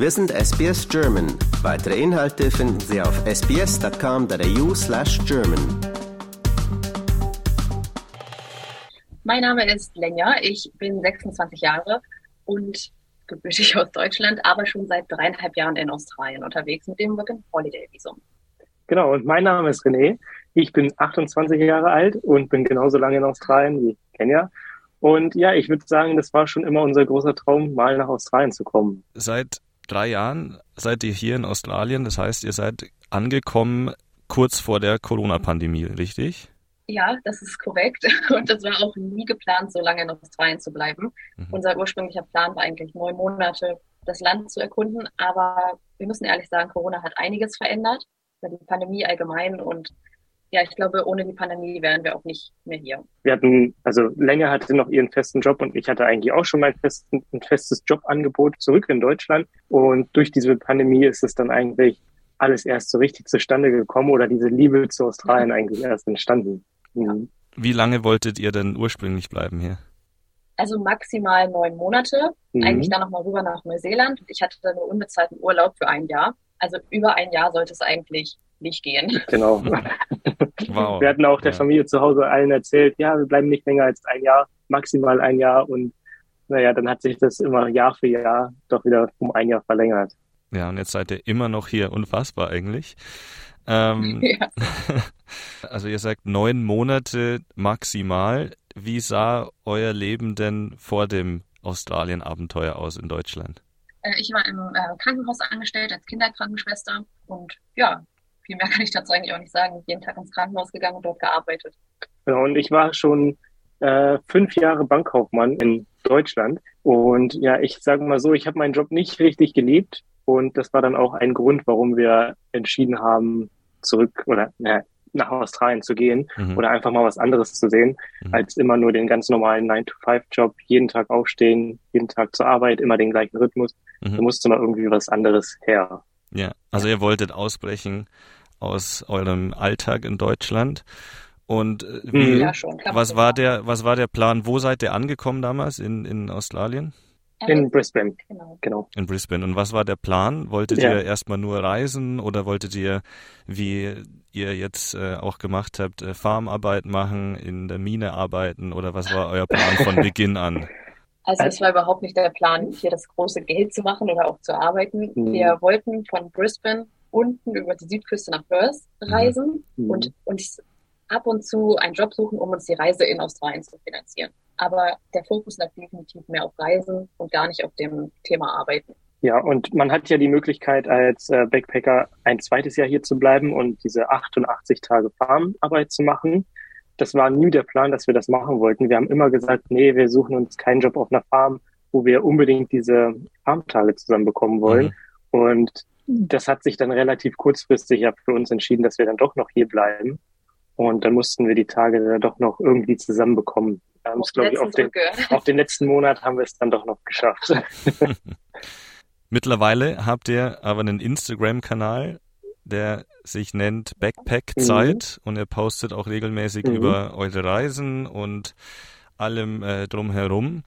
Wir sind SBS German. Weitere Inhalte finden Sie auf sbs.com.au slash German. Mein Name ist Lenja, ich bin 26 Jahre und gebürtig aus Deutschland, aber schon seit dreieinhalb Jahren in Australien unterwegs mit dem Work and Holiday Visum. Genau, und mein Name ist René. Ich bin 28 Jahre alt und bin genauso lange in Australien wie Kenia. Und ja, ich würde sagen, das war schon immer unser großer Traum, mal nach Australien zu kommen. Seit drei Jahren seid ihr hier in Australien. Das heißt, ihr seid angekommen kurz vor der Corona-Pandemie, richtig? Ja, das ist korrekt. Und das war auch nie geplant, so lange in Australien zu bleiben. Mhm. Unser ursprünglicher Plan war eigentlich neun Monate das Land zu erkunden. Aber wir müssen ehrlich sagen, Corona hat einiges verändert. Die Pandemie allgemein und ja, ich glaube, ohne die Pandemie wären wir auch nicht mehr hier. Wir hatten, also länger hatte noch ihren festen Job und ich hatte eigentlich auch schon mein festen, ein festes Jobangebot zurück in Deutschland. Und durch diese Pandemie ist es dann eigentlich alles erst so richtig zustande gekommen oder diese Liebe zu Australien eigentlich erst entstanden. Mhm. Wie lange wolltet ihr denn ursprünglich bleiben hier? Also maximal neun Monate, mhm. eigentlich dann nochmal rüber nach Neuseeland. Ich hatte dann nur unbezahlten Urlaub für ein Jahr. Also über ein Jahr sollte es eigentlich nicht gehen. Genau. Wow. Wir hatten auch der ja. Familie zu Hause allen erzählt, ja, wir bleiben nicht länger als ein Jahr, maximal ein Jahr. Und naja, dann hat sich das immer Jahr für Jahr doch wieder um ein Jahr verlängert. Ja, und jetzt seid ihr immer noch hier. Unfassbar eigentlich. Ähm, ja. Also ihr sagt neun Monate maximal. Wie sah euer Leben denn vor dem Australien-Abenteuer aus in Deutschland? Äh, ich war im äh, Krankenhaus angestellt als Kinderkrankenschwester und ja, viel mehr kann ich dazu eigentlich auch nicht sagen. Jeden Tag ins Krankenhaus gegangen und dort gearbeitet. Genau, und ich war schon äh, fünf Jahre Bankkaufmann in Deutschland. Und ja, ich sage mal so, ich habe meinen Job nicht richtig geliebt. Und das war dann auch ein Grund, warum wir entschieden haben, zurück oder na, nach Australien zu gehen mhm. oder einfach mal was anderes zu sehen, mhm. als immer nur den ganz normalen 9-to-5-Job, jeden Tag aufstehen, jeden Tag zur Arbeit, immer den gleichen Rhythmus. Mhm. Da musste mal irgendwie was anderes her. Ja, also ihr wolltet ausbrechen aus eurem Alltag in Deutschland. Und äh, wie, mhm. ja, schon, was war der, was war der Plan? Wo seid ihr angekommen damals in, in Australien? In Brisbane, genau. genau. In Brisbane. Und was war der Plan? Wolltet ja. ihr erstmal nur reisen oder wolltet ihr, wie ihr jetzt äh, auch gemacht habt, äh, Farmarbeit machen, in der Mine arbeiten oder was war euer Plan von Beginn an? Also es war überhaupt nicht der Plan, hier das große Geld zu machen oder auch zu arbeiten. Mhm. Wir wollten von Brisbane unten über die Südküste nach Perth mhm. reisen mhm. und uns ab und zu einen Job suchen, um uns die Reise in Australien zu finanzieren. Aber der Fokus lag definitiv mehr auf Reisen und gar nicht auf dem Thema Arbeiten. Ja, und man hat ja die Möglichkeit, als äh, Backpacker ein zweites Jahr hier zu bleiben und diese 88 Tage Farmarbeit zu machen. Das war nie der Plan, dass wir das machen wollten. Wir haben immer gesagt, nee, wir suchen uns keinen Job auf einer Farm, wo wir unbedingt diese Farmtage zusammen bekommen wollen. Mhm. Und das hat sich dann relativ kurzfristig ja für uns entschieden, dass wir dann doch noch hier bleiben. Und dann mussten wir die Tage dann doch noch irgendwie zusammenbekommen. Ähm, ich glaube, auf den, auf den letzten Monat haben wir es dann doch noch geschafft. Mittlerweile habt ihr aber einen Instagram-Kanal, der sich nennt Backpack-Zeit mhm. und ihr postet auch regelmäßig mhm. über eure Reisen und allem äh, drumherum.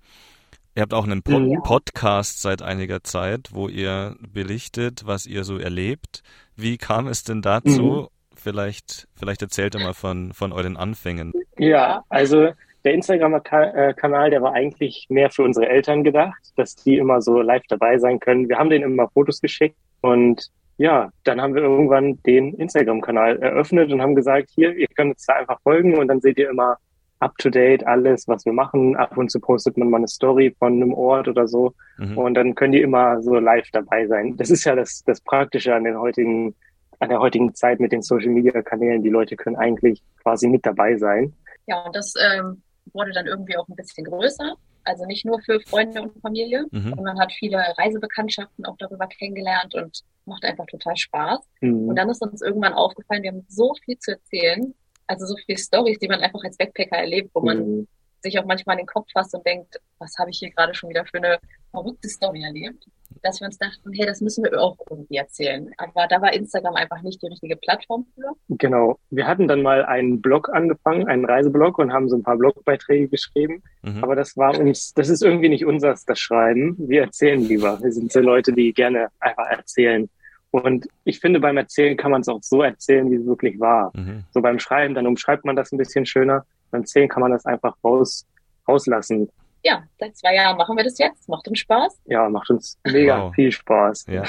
Ihr habt auch einen Pod ja. Podcast seit einiger Zeit, wo ihr berichtet, was ihr so erlebt. Wie kam es denn dazu? Mhm. Vielleicht, vielleicht erzählt ihr mal von, von euren Anfängen. Ja, also der Instagram-Kanal, der war eigentlich mehr für unsere Eltern gedacht, dass die immer so live dabei sein können. Wir haben denen immer Fotos geschickt und ja, dann haben wir irgendwann den Instagram-Kanal eröffnet und haben gesagt, hier, ihr könnt uns da einfach folgen und dann seht ihr immer up-to-date alles, was wir machen. Ab und zu postet man mal eine Story von einem Ort oder so. Mhm. Und dann können die immer so live dabei sein. Das ist ja das, das Praktische an den heutigen, an der heutigen Zeit mit den Social Media Kanälen. Die Leute können eigentlich quasi mit dabei sein. Ja, und das ähm, wurde dann irgendwie auch ein bisschen größer. Also nicht nur für Freunde und Familie. Mhm. Und man hat viele Reisebekanntschaften auch darüber kennengelernt und macht einfach total Spaß. Mhm. Und dann ist uns irgendwann aufgefallen, wir haben so viel zu erzählen also so viele Stories, die man einfach als Backpacker erlebt, wo man mhm. sich auch manchmal in den Kopf fasst und denkt, was habe ich hier gerade schon wieder für eine verrückte Story erlebt, dass wir uns dachten, hey, das müssen wir auch irgendwie erzählen. Aber da war Instagram einfach nicht die richtige Plattform für. Genau. Wir hatten dann mal einen Blog angefangen, einen Reiseblog und haben so ein paar Blogbeiträge geschrieben. Mhm. Aber das war uns, das ist irgendwie nicht unseres, das Schreiben. Wir erzählen lieber. Wir sind so Leute, die gerne einfach erzählen. Und ich finde, beim Erzählen kann man es auch so erzählen, wie es wirklich war. Mhm. So beim Schreiben, dann umschreibt man das ein bisschen schöner. Beim Erzählen kann man das einfach raus, rauslassen ja, seit zwei Jahren machen wir das jetzt. Macht uns Spaß. Ja, macht uns mega wow. viel Spaß. Ja.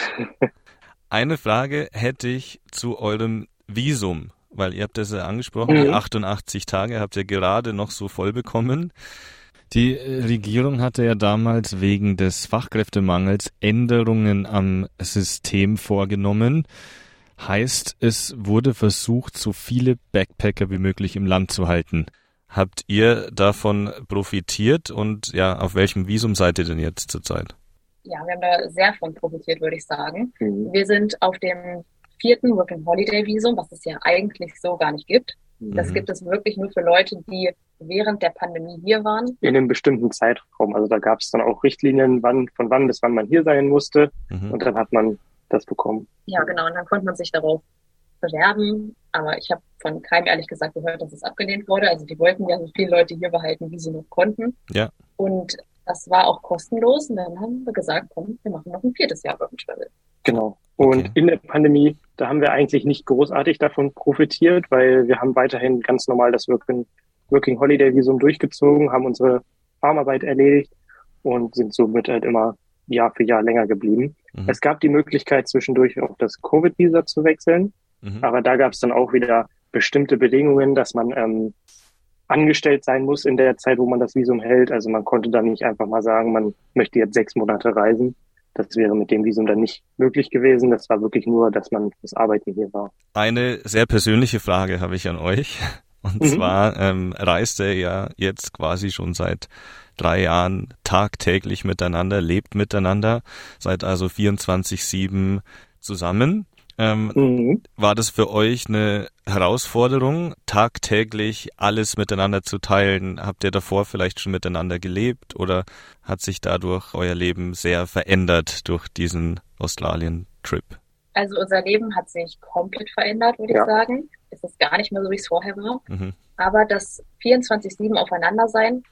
Eine Frage hätte ich zu eurem Visum, weil ihr habt das ja angesprochen, mhm. die 88 Tage habt ihr gerade noch so voll bekommen. Die Regierung hatte ja damals wegen des Fachkräftemangels Änderungen am System vorgenommen. Heißt, es wurde versucht, so viele Backpacker wie möglich im Land zu halten. Habt ihr davon profitiert und ja, auf welchem Visum seid ihr denn jetzt zurzeit? Ja, wir haben da sehr von profitiert, würde ich sagen. Mhm. Wir sind auf dem vierten Working Holiday Visum, was es ja eigentlich so gar nicht gibt. Mhm. Das gibt es wirklich nur für Leute, die während der Pandemie hier waren. In einem bestimmten Zeitraum. Also da gab es dann auch Richtlinien, wann, von wann bis wann man hier sein musste. Mhm. Und dann hat man das bekommen. Ja, genau. Und dann konnte man sich darauf bewerben. Aber ich habe von keinem ehrlich gesagt gehört, dass es abgelehnt wurde. Also die wollten ja so viele Leute hier behalten, wie sie noch konnten. Ja. Und das war auch kostenlos. Und dann haben wir gesagt, komm, wir machen noch ein viertes Jahr Work Travel. Genau. Und okay. in der Pandemie, da haben wir eigentlich nicht großartig davon profitiert, weil wir haben weiterhin ganz normal das Working, Working Holiday Visum durchgezogen, haben unsere Farmarbeit erledigt und sind somit halt immer Jahr für Jahr länger geblieben. Mhm. Es gab die Möglichkeit, zwischendurch auch das Covid-Visa zu wechseln. Mhm. Aber da gab es dann auch wieder bestimmte Bedingungen, dass man ähm, angestellt sein muss in der Zeit, wo man das Visum hält. Also man konnte dann nicht einfach mal sagen, man möchte jetzt sechs Monate reisen. Das wäre mit dem Visum dann nicht möglich gewesen. Das war wirklich nur, dass man fürs Arbeiten hier war. Eine sehr persönliche Frage habe ich an euch. Und mhm. zwar ähm, reist ihr ja jetzt quasi schon seit drei Jahren tagtäglich miteinander, lebt miteinander, seid also 24-7 zusammen. Ähm, mhm. War das für euch eine Herausforderung, tagtäglich alles miteinander zu teilen? Habt ihr davor vielleicht schon miteinander gelebt oder hat sich dadurch euer Leben sehr verändert durch diesen Australien-Trip? Also unser Leben hat sich komplett verändert, würde ja. ich sagen. Es ist gar nicht mehr so, wie es vorher war. Mhm. Aber das 24-7 aufeinander sein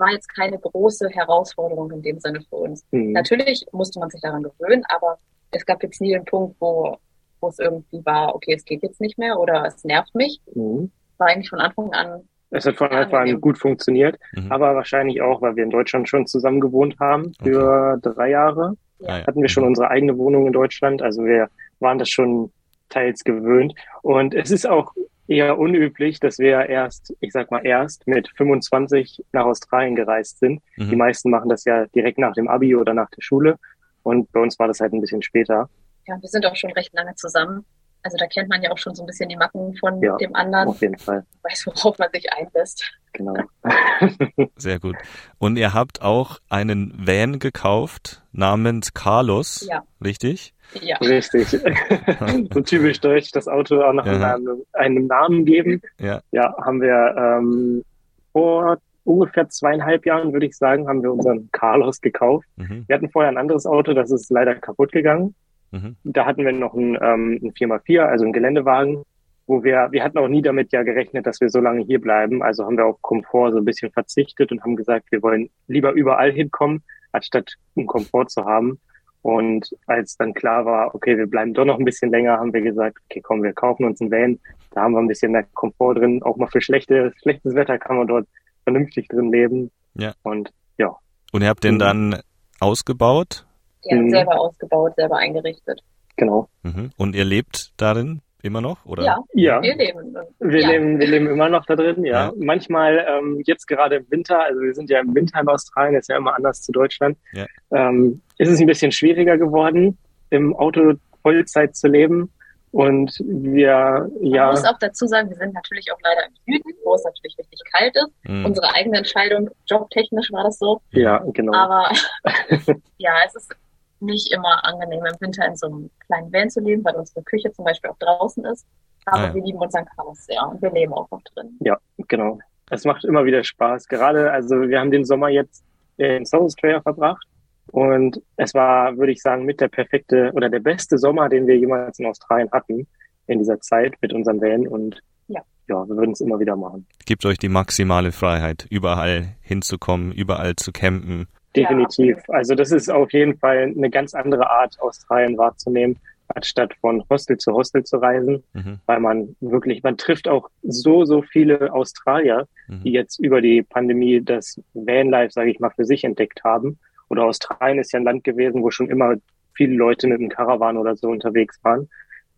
war jetzt keine große Herausforderung in dem Sinne für uns. Mhm. Natürlich musste man sich daran gewöhnen, aber es gab jetzt nie den Punkt, wo, wo es irgendwie war, okay, es geht jetzt nicht mehr oder es nervt mich. Mhm. War eigentlich von Anfang an. Es hat von Anfang an gut funktioniert, mhm. aber wahrscheinlich auch, weil wir in Deutschland schon zusammen gewohnt haben für okay. drei Jahre. Ja. Hatten wir schon unsere eigene Wohnung in Deutschland, also wir waren das schon teils gewöhnt. Und es ist auch eher unüblich, dass wir erst, ich sag mal erst mit 25 nach Australien gereist sind. Mhm. Die meisten machen das ja direkt nach dem Abi oder nach der Schule. Und bei uns war das halt ein bisschen später. Ja, wir sind auch schon recht lange zusammen. Also da kennt man ja auch schon so ein bisschen die Macken von ja, dem anderen. Auf jeden Fall. Weiß, worauf man sich einlässt. Genau. Sehr gut. Und ihr habt auch einen Van gekauft namens Carlos. Ja. Richtig? Ja. Richtig. so typisch deutsch, das Auto auch noch ja. einem, einem, Namen geben. Ja. Ja, haben wir ähm, vor ungefähr zweieinhalb Jahren, würde ich sagen, haben wir unseren Carlos gekauft. Mhm. Wir hatten vorher ein anderes Auto, das ist leider kaputt gegangen. Mhm. Da hatten wir noch ein, ähm, ein 4x4, also ein Geländewagen, wo wir, wir hatten auch nie damit ja gerechnet, dass wir so lange hier bleiben. Also haben wir auf Komfort so ein bisschen verzichtet und haben gesagt, wir wollen lieber überall hinkommen, anstatt einen Komfort zu haben. Und als dann klar war, okay, wir bleiben doch noch ein bisschen länger, haben wir gesagt, okay, komm, wir kaufen uns einen Van. Da haben wir ein bisschen mehr Komfort drin. Auch mal für schlechte, schlechtes Wetter kann man dort vernünftig drin leben. Ja. Und ja. Und ihr habt den mhm. dann ausgebaut? Ja, mhm. selber ausgebaut, selber eingerichtet. Genau. Mhm. Und ihr lebt darin immer noch, oder? Ja, ja. wir leben. Wir, ja. leben wir leben immer noch da drin, ja. ja. Manchmal, ähm, jetzt gerade im Winter, also wir sind ja im Winter in Australien, ist ja immer anders zu Deutschland, ja. ähm, ist es ein bisschen schwieriger geworden, im Auto Vollzeit zu leben. Und wir, ja. Man muss auch dazu sagen, wir sind natürlich auch leider im Süden, wo es natürlich richtig kalt ist. Mhm. Unsere eigene Entscheidung, jobtechnisch war das so. Ja, genau. Aber ja, es ist nicht immer angenehm, im Winter in so einem kleinen Van zu leben, weil unsere Küche zum Beispiel auch draußen ist. Aber ah, ja. wir lieben unseren Chaos sehr und wir leben auch noch drin. Ja, genau. Es macht immer wieder Spaß. Gerade, also wir haben den Sommer jetzt in South Australia verbracht Und es war, würde ich sagen, mit der perfekte oder der beste Sommer, den wir jemals in Australien hatten in dieser Zeit mit unserem Van. Und ja, ja wir würden es immer wieder machen. Gibt euch die maximale Freiheit, überall hinzukommen, überall zu campen. Definitiv. Also das ist auf jeden Fall eine ganz andere Art, Australien wahrzunehmen anstatt von Hostel zu Hostel zu reisen, mhm. weil man wirklich, man trifft auch so, so viele Australier, mhm. die jetzt über die Pandemie das Vanlife, sage ich mal, für sich entdeckt haben. Oder Australien ist ja ein Land gewesen, wo schon immer viele Leute mit einem Caravan oder so unterwegs waren.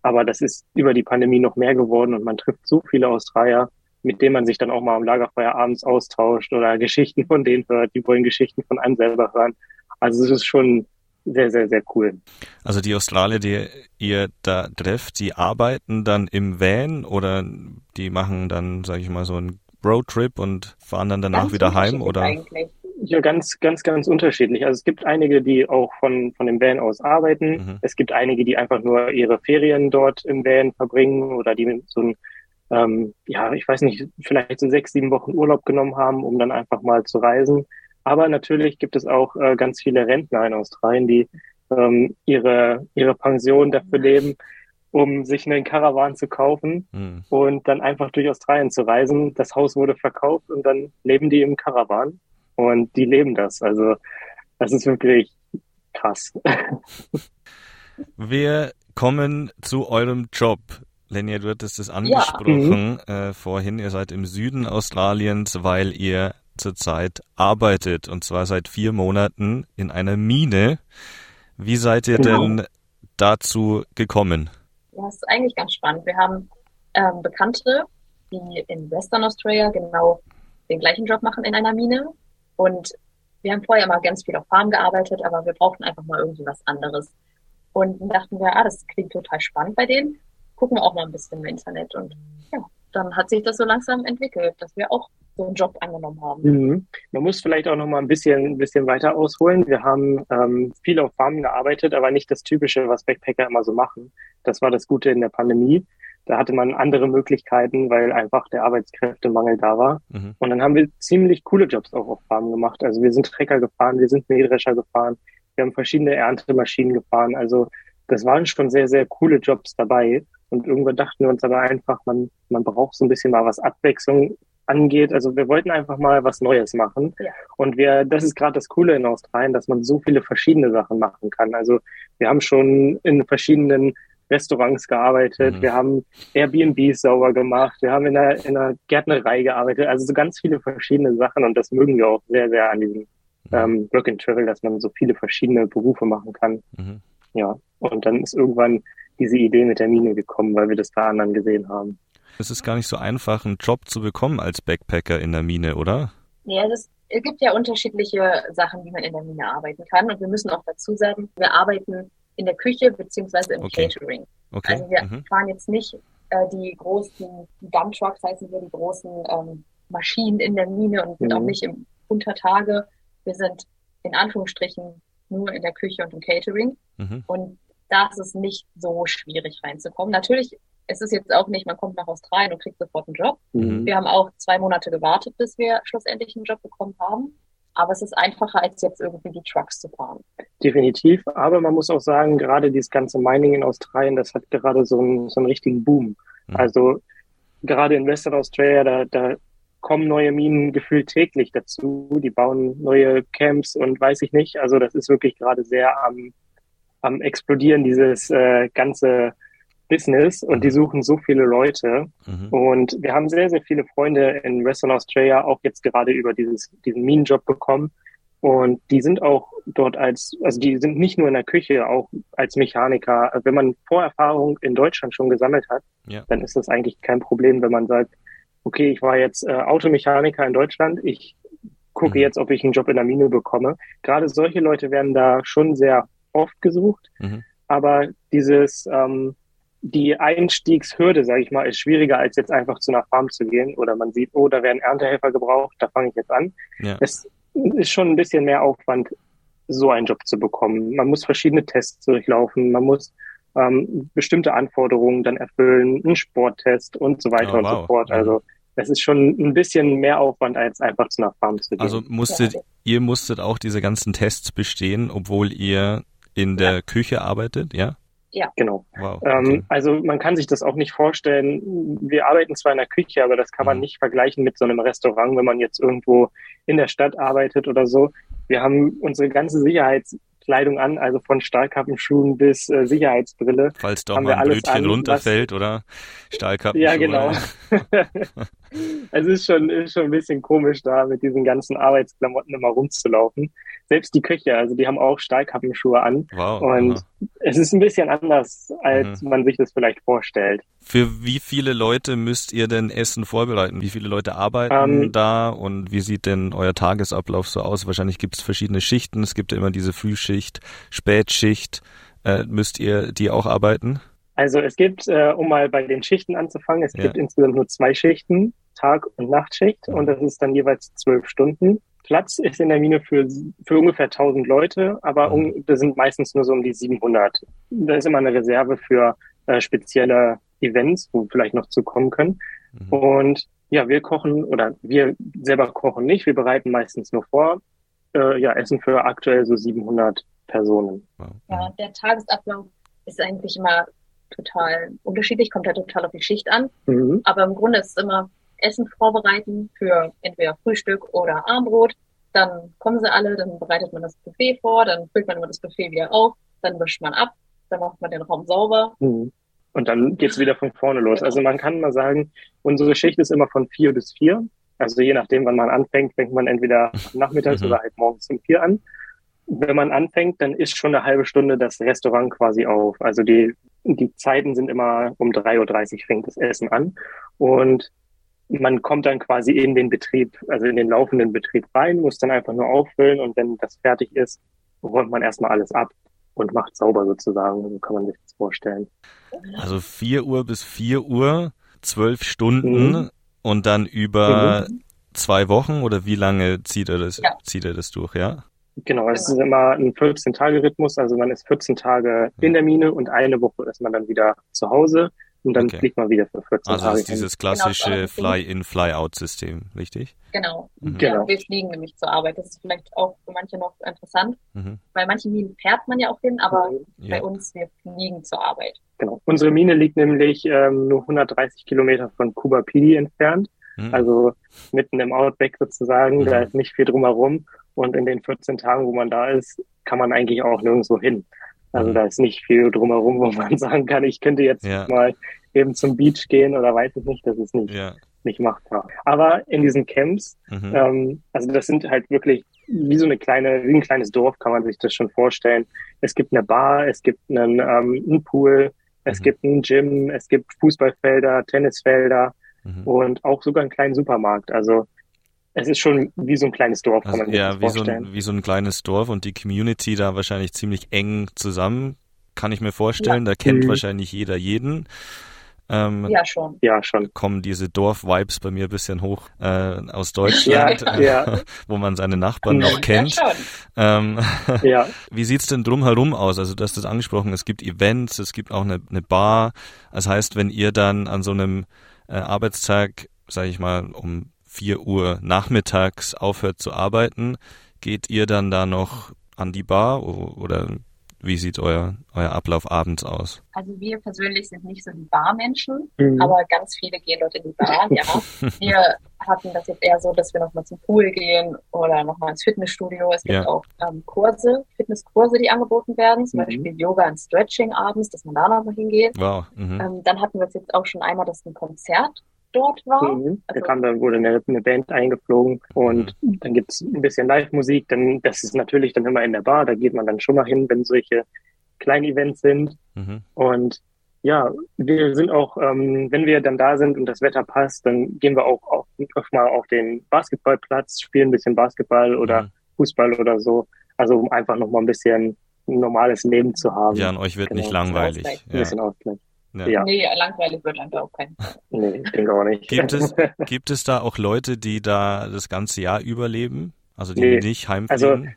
Aber das ist über die Pandemie noch mehr geworden und man trifft so viele Australier, mit denen man sich dann auch mal am Lagerfeuer abends austauscht oder Geschichten von denen hört. Die wollen Geschichten von einem selber hören. Also es ist schon sehr, sehr, sehr cool. Also die Australier, die ihr da trefft, die arbeiten dann im Van oder die machen dann, sage ich mal, so einen Roadtrip und fahren dann danach ganz wieder heim oder? Eigentlich. Ja, ganz, ganz, ganz unterschiedlich. Also es gibt einige, die auch von, von dem Van aus arbeiten. Mhm. Es gibt einige, die einfach nur ihre Ferien dort im Van verbringen oder die so ein, ähm, ja, ich weiß nicht, vielleicht so sechs, sieben Wochen Urlaub genommen haben, um dann einfach mal zu reisen. Aber natürlich gibt es auch äh, ganz viele Rentner in Australien, die ähm, ihre, ihre Pension dafür leben, um sich einen Caravan zu kaufen mhm. und dann einfach durch Australien zu reisen. Das Haus wurde verkauft und dann leben die im Caravan und die leben das. Also das ist wirklich krass. Wir kommen zu eurem Job. Lenja, du hattest es angesprochen ja. äh, vorhin. Ihr seid im Süden Australiens, weil ihr zurzeit arbeitet und zwar seit vier Monaten in einer Mine. Wie seid ihr genau. denn dazu gekommen? Ja, es ist eigentlich ganz spannend. Wir haben ähm, Bekannte, die in Western Australia genau den gleichen Job machen in einer Mine. Und wir haben vorher mal ganz viel auf Farm gearbeitet, aber wir brauchten einfach mal irgendwie was anderes. Und dachten wir, ah, das klingt total spannend bei denen. Gucken auch mal ein bisschen im Internet. Und ja, dann hat sich das so langsam entwickelt, dass wir auch so einen Job angenommen haben. Mhm. Man muss vielleicht auch noch mal ein bisschen, ein bisschen weiter ausholen. Wir haben ähm, viel auf Farmen gearbeitet, aber nicht das Typische, was Backpacker immer so machen. Das war das Gute in der Pandemie. Da hatte man andere Möglichkeiten, weil einfach der Arbeitskräftemangel da war. Mhm. Und dann haben wir ziemlich coole Jobs auch auf Farmen gemacht. Also wir sind Trecker gefahren, wir sind Mähdrescher gefahren, wir haben verschiedene Erntemaschinen gefahren. Also das waren schon sehr, sehr coole Jobs dabei. Und irgendwann dachten wir uns aber einfach, man, man braucht so ein bisschen mal was Abwechslung angeht. Also wir wollten einfach mal was Neues machen. Ja. Und wir, das ist gerade das Coole in Australien, dass man so viele verschiedene Sachen machen kann. Also wir haben schon in verschiedenen Restaurants gearbeitet, mhm. wir haben Airbnbs sauber gemacht, wir haben in einer, in einer Gärtnerei gearbeitet, also so ganz viele verschiedene Sachen und das mögen wir auch sehr, sehr an diesem mhm. ähm, Work and Travel, dass man so viele verschiedene Berufe machen kann. Mhm. Ja, und dann ist irgendwann diese Idee mit der Mine gekommen, weil wir das bei anderen gesehen haben. Es ist gar nicht so einfach, einen Job zu bekommen als Backpacker in der Mine, oder? Ja, es, es gibt ja unterschiedliche Sachen, wie man in der Mine arbeiten kann. Und wir müssen auch dazu sagen, wir arbeiten in der Küche beziehungsweise im okay. Catering. Okay. Also wir mhm. fahren jetzt nicht äh, die großen Dump Trucks, heißen wir die großen ähm, Maschinen in der Mine und mhm. auch nicht im Untertage. Wir sind in Anführungsstrichen nur in der Küche und im Catering. Mhm. Und da ist es nicht so schwierig reinzukommen. Natürlich es ist jetzt auch nicht, man kommt nach Australien und kriegt sofort einen Job. Mhm. Wir haben auch zwei Monate gewartet, bis wir schlussendlich einen Job bekommen haben. Aber es ist einfacher, als jetzt irgendwie die Trucks zu fahren. Definitiv. Aber man muss auch sagen, gerade dieses ganze Mining in Australien, das hat gerade so einen, so einen richtigen Boom. Mhm. Also gerade in Western Australia, da, da kommen neue Minen gefühlt täglich dazu. Die bauen neue Camps und weiß ich nicht. Also das ist wirklich gerade sehr am, am explodieren, dieses äh, ganze Business und die mhm. suchen so viele Leute. Mhm. Und wir haben sehr, sehr viele Freunde in Western Australia auch jetzt gerade über dieses, diesen Minenjob bekommen. Und die sind auch dort als, also die sind nicht nur in der Küche, auch als Mechaniker. Wenn man Vorerfahrung in Deutschland schon gesammelt hat, ja. dann ist das eigentlich kein Problem, wenn man sagt, okay, ich war jetzt äh, Automechaniker in Deutschland, ich gucke mhm. jetzt, ob ich einen Job in der Mine bekomme. Gerade solche Leute werden da schon sehr oft gesucht. Mhm. Aber dieses, ähm, die Einstiegshürde, sage ich mal, ist schwieriger, als jetzt einfach zu einer Farm zu gehen oder man sieht, oh, da werden Erntehelfer gebraucht, da fange ich jetzt an. Ja. Es ist schon ein bisschen mehr Aufwand, so einen Job zu bekommen. Man muss verschiedene Tests durchlaufen, man muss ähm, bestimmte Anforderungen dann erfüllen, einen Sporttest und so weiter oh, wow. und so fort. Also es ist schon ein bisschen mehr Aufwand, als einfach zu einer Farm zu gehen. Also musstet, ihr musstet auch diese ganzen Tests bestehen, obwohl ihr in der ja. Küche arbeitet, ja? Ja. Genau. Wow, ähm, okay. ähm, also man kann sich das auch nicht vorstellen. Wir arbeiten zwar in der Küche, aber das kann man mhm. nicht vergleichen mit so einem Restaurant, wenn man jetzt irgendwo in der Stadt arbeitet oder so. Wir haben unsere ganze Sicherheits Kleidung an, also von Stahlkappenschuhen bis äh, Sicherheitsbrille. Falls doch mal ein Blödchen an, runterfällt, was, oder? Stahlkappenschuhe. Ja, genau. es ist schon, ist schon ein bisschen komisch, da mit diesen ganzen Arbeitsklamotten immer rumzulaufen. Selbst die Küche, also die haben auch Stahlkappenschuhe an. Wow. Und aha. Es ist ein bisschen anders, als mhm. man sich das vielleicht vorstellt. Für wie viele Leute müsst ihr denn Essen vorbereiten? Wie viele Leute arbeiten ähm, da und wie sieht denn euer Tagesablauf so aus? Wahrscheinlich gibt es verschiedene Schichten. Es gibt ja immer diese Frühschicht, Spätschicht. Äh, müsst ihr die auch arbeiten? Also es gibt, äh, um mal bei den Schichten anzufangen, es ja. gibt insgesamt nur zwei Schichten, Tag- und Nachtschicht, und das ist dann jeweils zwölf Stunden. Platz ist in der Mine für, für ungefähr 1000 Leute, aber um, mhm. das sind meistens nur so um die 700. Da ist immer eine Reserve für äh, spezielle Events, wo wir vielleicht noch zu kommen können. Mhm. Und ja, wir kochen oder wir selber kochen nicht, wir bereiten meistens nur vor. Äh, ja, Essen für aktuell so 700 Personen. Ja, der Tagesablauf ist eigentlich immer total unterschiedlich, kommt ja total auf die Schicht an. Mhm. Aber im Grunde ist es immer Essen vorbereiten für entweder Frühstück oder Armbrot. Dann kommen sie alle, dann bereitet man das Buffet vor, dann füllt man immer das Buffet wieder auf, dann wischt man ab, dann macht man den Raum sauber. Mhm. Und dann geht's wieder von vorne los. Genau. Also man kann mal sagen, unsere Schicht ist immer von vier bis vier. Also je nachdem, wann man anfängt, fängt man entweder nachmittags mhm. oder halt morgens um vier an. Wenn man anfängt, dann ist schon eine halbe Stunde das Restaurant quasi auf. Also die, die Zeiten sind immer um 3.30 Uhr fängt das Essen an. Und man kommt dann quasi in den Betrieb, also in den laufenden Betrieb rein, muss dann einfach nur auffüllen und wenn das fertig ist, räumt man erstmal alles ab und macht sauber sozusagen. So kann man sich das vorstellen. Also 4 Uhr bis 4 Uhr, zwölf Stunden mhm. und dann über mhm. zwei Wochen oder wie lange zieht er das, ja. zieht er das durch, ja? Genau, es ist immer ein 14-Tage-Rhythmus, also man ist 14 Tage in der Mine und eine Woche ist man dann wieder zu Hause und dann okay. fliegt man wieder für 14 also Tage. Also dieses klassische genau, Fly-in, Fly-out-System, richtig? Genau. Mhm. genau. Wir fliegen nämlich zur Arbeit. Das ist vielleicht auch für manche noch interessant. Mhm. Bei manchen Minen fährt man ja auch hin, aber ja. bei uns, wir fliegen zur Arbeit. Genau. Unsere Mine liegt nämlich ähm, nur 130 Kilometer von Kuba Pili entfernt. Mhm. Also mitten im Outback sozusagen. Mhm. Da ist nicht viel drumherum. Und in den 14 Tagen, wo man da ist, kann man eigentlich auch nirgendwo hin. Also mhm. da ist nicht viel drumherum, wo man sagen kann, ich könnte jetzt ja. mal eben zum Beach gehen oder weiß ich nicht, das ist nicht, ja. nicht machbar. Aber in diesen Camps, mhm. ähm, also das sind halt wirklich wie so eine kleine, wie ein kleines Dorf kann man sich das schon vorstellen. Es gibt eine Bar, es gibt einen, ähm, einen Pool, es mhm. gibt ein Gym, es gibt Fußballfelder, Tennisfelder mhm. und auch sogar einen kleinen Supermarkt. Also es ist schon wie so ein kleines Dorf, kann also, man sich ja, wie vorstellen. So ein, wie so ein kleines Dorf und die Community da wahrscheinlich ziemlich eng zusammen, kann ich mir vorstellen. Ja. Da kennt mhm. wahrscheinlich jeder jeden. Ähm, ja, schon. Ja, schon. Kommen diese Dorf-Vibes bei mir ein bisschen hoch äh, aus Deutschland, ja, ja. wo man seine Nachbarn noch kennt. Ja, ähm, ja. Wie sieht's denn drumherum aus? Also du hast das angesprochen, es gibt Events, es gibt auch eine, eine Bar. Das heißt, wenn ihr dann an so einem äh, Arbeitstag, sage ich mal, um 4 Uhr nachmittags aufhört zu arbeiten, geht ihr dann da noch an die Bar oder wie sieht euer, euer Ablauf abends aus? Also wir persönlich sind nicht so die Barmenschen, mhm. aber ganz viele gehen dort in die Bar, ja. wir hatten das jetzt eher so, dass wir nochmal zum Pool gehen oder nochmal ins Fitnessstudio. Es gibt ja. auch ähm, Kurse, Fitnesskurse, die angeboten werden, zum mhm. Beispiel Yoga und Stretching abends, dass man da nochmal hingeht. Wow. Mhm. Ähm, dann hatten wir es jetzt auch schon einmal, dass ein Konzert dort war. Mhm. Da also, kam dann wurde eine, eine Band eingeflogen und mhm. dann gibt's ein bisschen Live-Musik. Dann das ist natürlich dann immer in der Bar. Da geht man dann schon mal hin, wenn solche kleinen Events sind. Mhm. Und ja, wir sind auch, ähm, wenn wir dann da sind und das Wetter passt, dann gehen wir auch, auch öfter mal auf den Basketballplatz, spielen ein bisschen Basketball oder mhm. Fußball oder so. Also um einfach noch mal ein bisschen ein normales Leben zu haben. Ja, und euch wird genau. nicht langweilig. Ein bisschen Ausgleich. Ja. Ja. Nee, langweilig wird einfach auch kein. Nee, ich denke auch nicht. Gibt es, gibt es da auch Leute, die da das ganze Jahr überleben? Also die nee. nicht heimfliegen? Also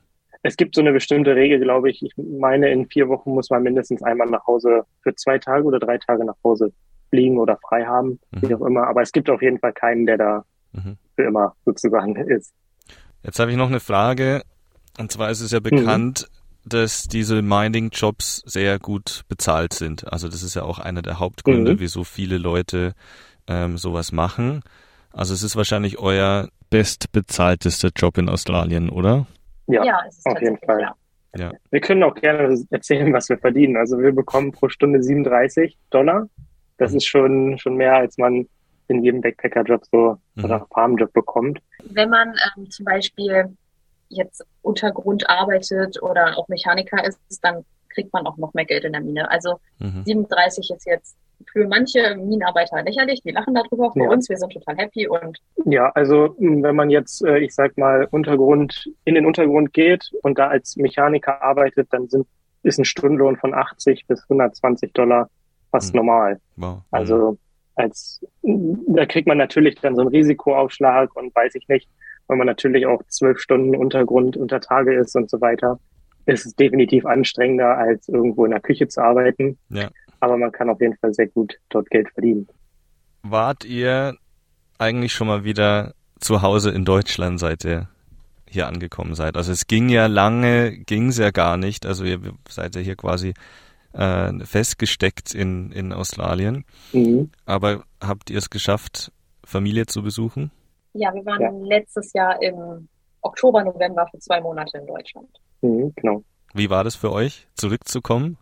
es gibt so eine bestimmte Regel, glaube ich. Ich meine, in vier Wochen muss man mindestens einmal nach Hause für zwei Tage oder drei Tage nach Hause fliegen oder frei haben, mhm. wie auch immer. Aber es gibt auf jeden Fall keinen, der da mhm. für immer sozusagen ist. Jetzt habe ich noch eine Frage. Und zwar ist es ja bekannt, mhm. Dass diese Mining-Jobs sehr gut bezahlt sind. Also das ist ja auch einer der Hauptgründe, mhm. wieso viele Leute ähm, sowas machen. Also es ist wahrscheinlich euer bestbezahltester Job in Australien, oder? Ja, ja auf jeden Fall. Ja. Ja. Wir können auch gerne erzählen, was wir verdienen. Also wir bekommen pro Stunde 37 Dollar. Das mhm. ist schon, schon mehr, als man in jedem Backpacker-Job so mhm. oder Farmjob bekommt. Wenn man ähm, zum Beispiel jetzt Untergrund arbeitet oder auch Mechaniker ist, dann kriegt man auch noch mehr Geld in der Mine. Also mhm. 37 ist jetzt für manche Minenarbeiter lächerlich, die lachen darüber. Für ja. uns, wir sind total happy und. Ja, also wenn man jetzt, äh, ich sag mal, Untergrund, in den Untergrund geht und da als Mechaniker arbeitet, dann sind, ist ein Stundenlohn von 80 bis 120 Dollar fast mhm. normal. Wow. Also als, da kriegt man natürlich dann so einen Risikoaufschlag und weiß ich nicht, weil man natürlich auch zwölf Stunden Untergrund unter Tage ist und so weiter. Ist es definitiv anstrengender, als irgendwo in der Küche zu arbeiten. Ja aber man kann auf jeden Fall sehr gut dort Geld verdienen. Wart ihr eigentlich schon mal wieder zu Hause in Deutschland, seit ihr hier angekommen seid? Also es ging ja lange, ging es ja gar nicht. Also ihr seid ja hier quasi äh, festgesteckt in, in Australien. Mhm. Aber habt ihr es geschafft, Familie zu besuchen? Ja, wir waren ja. letztes Jahr im Oktober, November für zwei Monate in Deutschland. Mhm, genau. Wie war das für euch, zurückzukommen?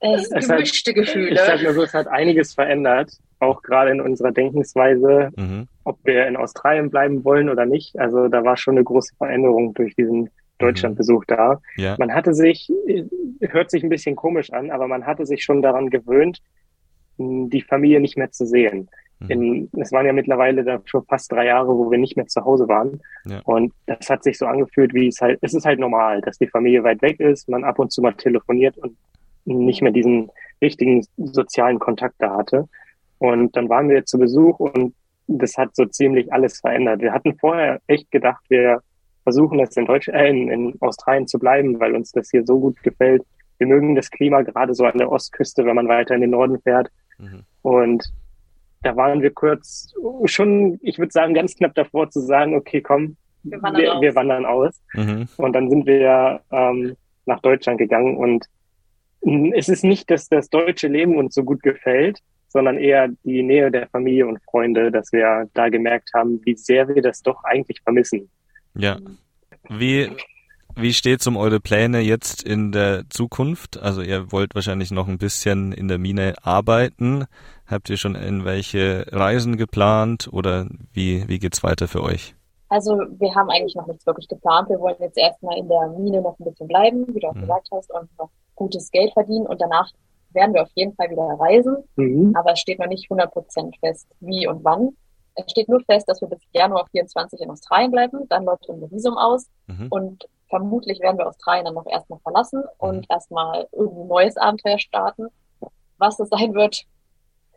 Es es gemischte hat, Gefühle. Ich sag mal so, es hat einiges verändert, auch gerade in unserer Denkensweise, mhm. ob wir in Australien bleiben wollen oder nicht. Also da war schon eine große Veränderung durch diesen Deutschlandbesuch mhm. da. Ja. Man hatte sich, hört sich ein bisschen komisch an, aber man hatte sich schon daran gewöhnt, die Familie nicht mehr zu sehen. Mhm. In, es waren ja mittlerweile da schon fast drei Jahre, wo wir nicht mehr zu Hause waren. Ja. Und das hat sich so angefühlt, wie es halt, es ist halt normal, dass die Familie weit weg ist, man ab und zu mal telefoniert und nicht mehr diesen richtigen sozialen Kontakt da hatte. Und dann waren wir zu Besuch und das hat so ziemlich alles verändert. Wir hatten vorher echt gedacht, wir versuchen es in, Deutsch, äh, in, in Australien zu bleiben, weil uns das hier so gut gefällt. Wir mögen das Klima gerade so an der Ostküste, wenn man weiter in den Norden fährt. Mhm. Und da waren wir kurz schon, ich würde sagen, ganz knapp davor zu sagen, okay, komm, wir wandern wir, aus. Wir wandern aus. Mhm. Und dann sind wir ähm, nach Deutschland gegangen und es ist nicht, dass das deutsche Leben uns so gut gefällt, sondern eher die Nähe der Familie und Freunde, dass wir da gemerkt haben, wie sehr wir das doch eigentlich vermissen. Ja. Wie, wie steht's um eure Pläne jetzt in der Zukunft? Also ihr wollt wahrscheinlich noch ein bisschen in der Mine arbeiten. Habt ihr schon irgendwelche Reisen geplant oder wie, wie geht's weiter für euch? Also wir haben eigentlich noch nichts wirklich geplant. Wir wollen jetzt erstmal in der Mine noch ein bisschen bleiben, wie du auch mhm. gesagt hast, und noch gutes Geld verdienen und danach werden wir auf jeden Fall wieder reisen. Mhm. Aber es steht noch nicht 100 Prozent fest, wie und wann. Es steht nur fest, dass wir bis Januar 24 in Australien bleiben. Dann läuft unser Visum aus mhm. und vermutlich werden wir Australien dann noch erstmal verlassen und mhm. erstmal irgendwie neues Abenteuer starten. Was es sein wird,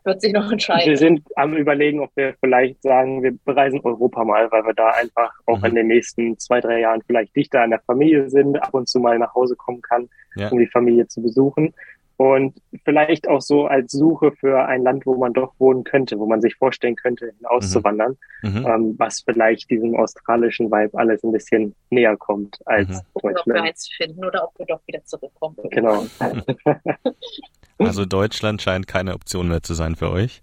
wird sich noch entscheiden. Wir sind am überlegen, ob wir vielleicht sagen, wir bereisen Europa mal, weil wir da einfach auch mhm. in den nächsten zwei, drei Jahren vielleicht dichter an der Familie sind, ab und zu mal nach Hause kommen kann, ja. um die Familie zu besuchen. Und vielleicht auch so als Suche für ein Land, wo man doch wohnen könnte, wo man sich vorstellen könnte, hinauszuwandern, mhm. mhm. ähm, was vielleicht diesem australischen Vibe alles ein bisschen näher kommt als mhm. Deutschland. Ob wir eins finden oder ob wir doch wieder zurückkommen. Genau. Also Deutschland scheint keine Option mehr zu sein für euch.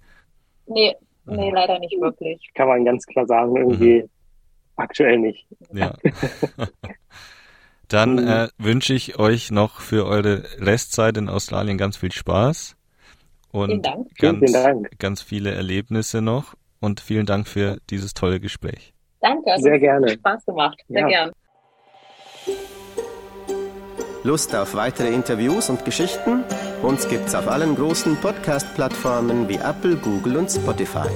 Nee, nee, mhm. leider nicht wirklich. Kann man ganz klar sagen, irgendwie mhm. aktuell nicht. Ja. Dann mhm. äh, wünsche ich euch noch für eure Restzeit in Australien ganz viel Spaß und vielen Dank. Ganz, vielen Dank. ganz viele Erlebnisse noch und vielen Dank für dieses tolle Gespräch. Danke, also sehr gerne. Spaß gemacht, sehr ja. gern. Lust auf weitere Interviews und Geschichten? Uns gibt's auf allen großen Podcast-Plattformen wie Apple, Google und Spotify.